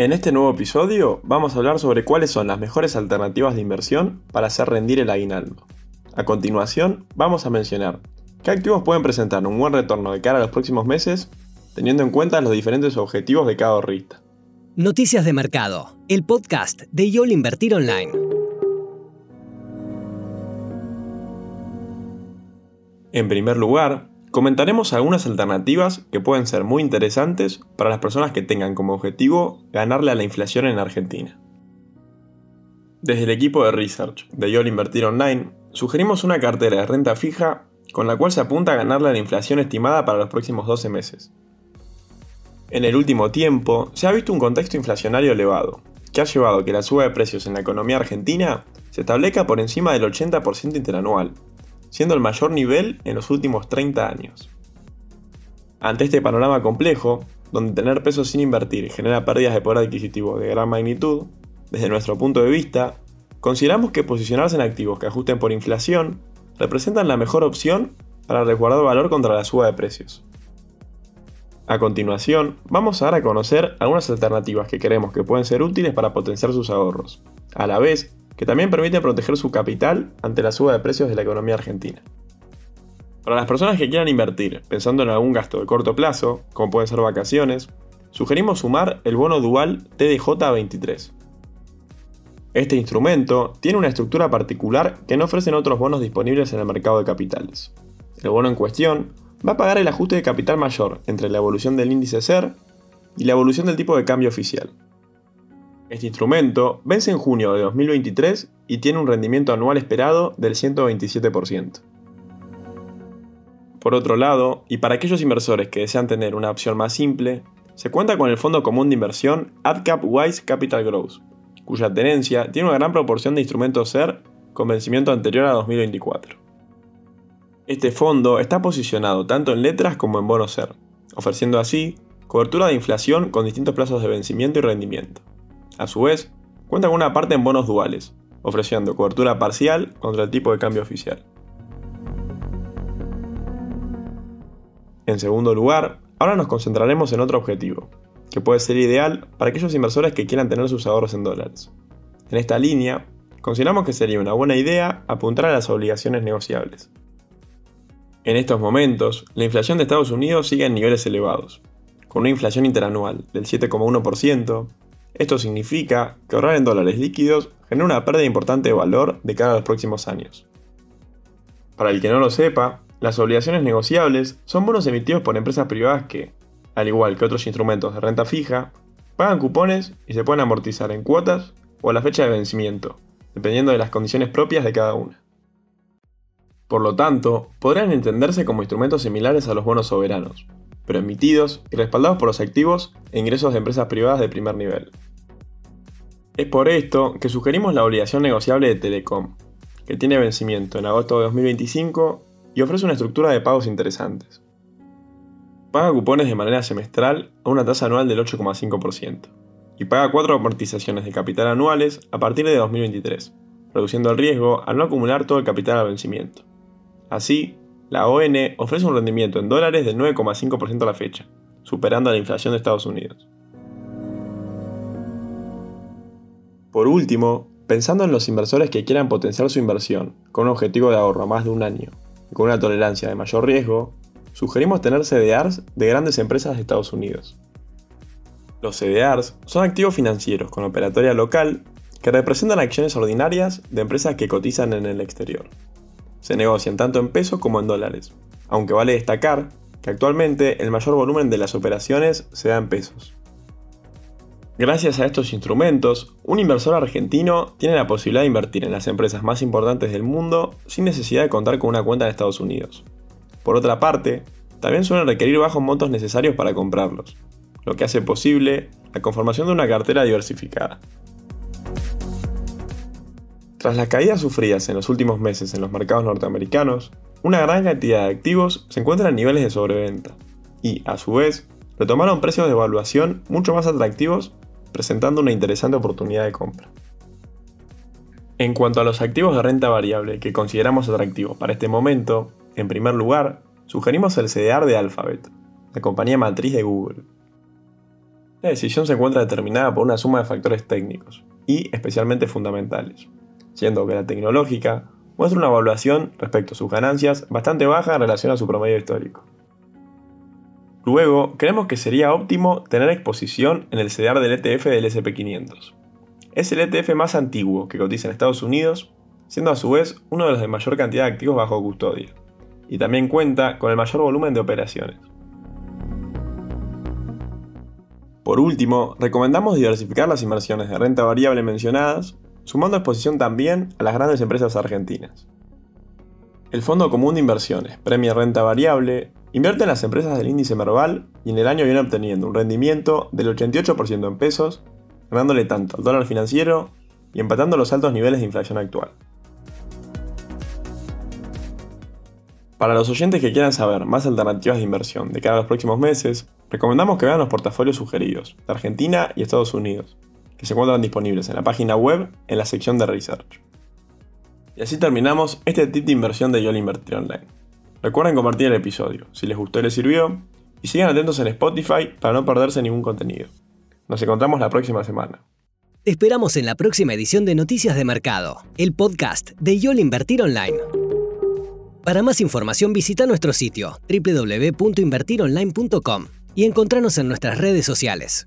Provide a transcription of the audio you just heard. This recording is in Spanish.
En este nuevo episodio vamos a hablar sobre cuáles son las mejores alternativas de inversión para hacer rendir el aguinaldo. A continuación, vamos a mencionar qué activos pueden presentar un buen retorno de cara a los próximos meses, teniendo en cuenta los diferentes objetivos de cada ahorrista. Noticias de Mercado, el podcast de YOL Invertir Online. En primer lugar, comentaremos algunas alternativas que pueden ser muy interesantes para las personas que tengan como objetivo ganarle a la inflación en Argentina. Desde el equipo de research de YOL Invertir Online, sugerimos una cartera de renta fija con la cual se apunta a ganarle a la inflación estimada para los próximos 12 meses. En el último tiempo, se ha visto un contexto inflacionario elevado, que ha llevado a que la suba de precios en la economía argentina se establezca por encima del 80% interanual, siendo el mayor nivel en los últimos 30 años. Ante este panorama complejo, donde tener pesos sin invertir genera pérdidas de poder adquisitivo de gran magnitud, desde nuestro punto de vista, consideramos que posicionarse en activos que ajusten por inflación representan la mejor opción para resguardar valor contra la suba de precios. A continuación, vamos a dar a conocer algunas alternativas que creemos que pueden ser útiles para potenciar sus ahorros, a la vez que también permite proteger su capital ante la suba de precios de la economía argentina. Para las personas que quieran invertir pensando en algún gasto de corto plazo, como pueden ser vacaciones, sugerimos sumar el bono dual TDJ23. Este instrumento tiene una estructura particular que no ofrecen otros bonos disponibles en el mercado de capitales. El bono en cuestión va a pagar el ajuste de capital mayor entre la evolución del índice SER y la evolución del tipo de cambio oficial. Este instrumento vence en junio de 2023 y tiene un rendimiento anual esperado del 127%. Por otro lado, y para aquellos inversores que desean tener una opción más simple, se cuenta con el fondo común de inversión AdCap Wise Capital Growth, cuya tenencia tiene una gran proporción de instrumentos SER con vencimiento anterior a 2024. Este fondo está posicionado tanto en letras como en bonos SER, ofreciendo así cobertura de inflación con distintos plazos de vencimiento y rendimiento. A su vez, cuenta con una parte en bonos duales, ofreciendo cobertura parcial contra el tipo de cambio oficial. En segundo lugar, ahora nos concentraremos en otro objetivo, que puede ser ideal para aquellos inversores que quieran tener sus ahorros en dólares. En esta línea, consideramos que sería una buena idea apuntar a las obligaciones negociables. En estos momentos, la inflación de Estados Unidos sigue en niveles elevados, con una inflación interanual del 7,1%, esto significa que ahorrar en dólares líquidos genera una pérdida importante de valor de cara a los próximos años. Para el que no lo sepa, las obligaciones negociables son bonos emitidos por empresas privadas que, al igual que otros instrumentos de renta fija, pagan cupones y se pueden amortizar en cuotas o a la fecha de vencimiento, dependiendo de las condiciones propias de cada una. Por lo tanto, podrían entenderse como instrumentos similares a los bonos soberanos, pero emitidos y respaldados por los activos e ingresos de empresas privadas de primer nivel. Es por esto que sugerimos la obligación negociable de Telecom, que tiene vencimiento en agosto de 2025 y ofrece una estructura de pagos interesantes. Paga cupones de manera semestral a una tasa anual del 8,5% y paga cuatro amortizaciones de capital anuales a partir de 2023, reduciendo el riesgo al no acumular todo el capital al vencimiento. Así, la ON ofrece un rendimiento en dólares del 9,5% a la fecha, superando la inflación de Estados Unidos. Por último, pensando en los inversores que quieran potenciar su inversión con un objetivo de ahorro a más de un año y con una tolerancia de mayor riesgo, sugerimos tener CDRs de grandes empresas de Estados Unidos. Los CDRs son activos financieros con operatoria local que representan acciones ordinarias de empresas que cotizan en el exterior se negocian tanto en pesos como en dólares, aunque vale destacar que actualmente el mayor volumen de las operaciones se da en pesos. Gracias a estos instrumentos, un inversor argentino tiene la posibilidad de invertir en las empresas más importantes del mundo sin necesidad de contar con una cuenta en Estados Unidos. Por otra parte, también suelen requerir bajos montos necesarios para comprarlos, lo que hace posible la conformación de una cartera diversificada. Tras las caídas sufridas en los últimos meses en los mercados norteamericanos, una gran cantidad de activos se encuentran en niveles de sobreventa y, a su vez, retomaron precios de evaluación mucho más atractivos, presentando una interesante oportunidad de compra. En cuanto a los activos de renta variable que consideramos atractivos para este momento, en primer lugar, sugerimos el CDR de Alphabet, la compañía matriz de Google. La decisión se encuentra determinada por una suma de factores técnicos y especialmente fundamentales, siendo que la tecnológica muestra una evaluación respecto a sus ganancias bastante baja en relación a su promedio histórico. Luego, creemos que sería óptimo tener exposición en el CDR del ETF del SP500. Es el ETF más antiguo que cotiza en Estados Unidos, siendo a su vez uno de los de mayor cantidad de activos bajo custodia, y también cuenta con el mayor volumen de operaciones. Por último, recomendamos diversificar las inversiones de renta variable mencionadas, sumando exposición también a las grandes empresas argentinas. El Fondo Común de Inversiones Premia Renta Variable Invierte en las empresas del índice Merval y en el año viene obteniendo un rendimiento del 88% en pesos, ganándole tanto al dólar financiero y empatando los altos niveles de inflación actual. Para los oyentes que quieran saber más alternativas de inversión de cara a los próximos meses, recomendamos que vean los portafolios sugeridos de Argentina y Estados Unidos, que se encuentran disponibles en la página web en la sección de Research. Y así terminamos este tip de inversión de YOL Invertir Online. Recuerden compartir el episodio, si les gustó y les sirvió, y sigan atentos en Spotify para no perderse ningún contenido. Nos encontramos la próxima semana. Te esperamos en la próxima edición de Noticias de Mercado, el podcast de YOL Invertir Online. Para más información visita nuestro sitio www.invertironline.com y encontrarnos en nuestras redes sociales.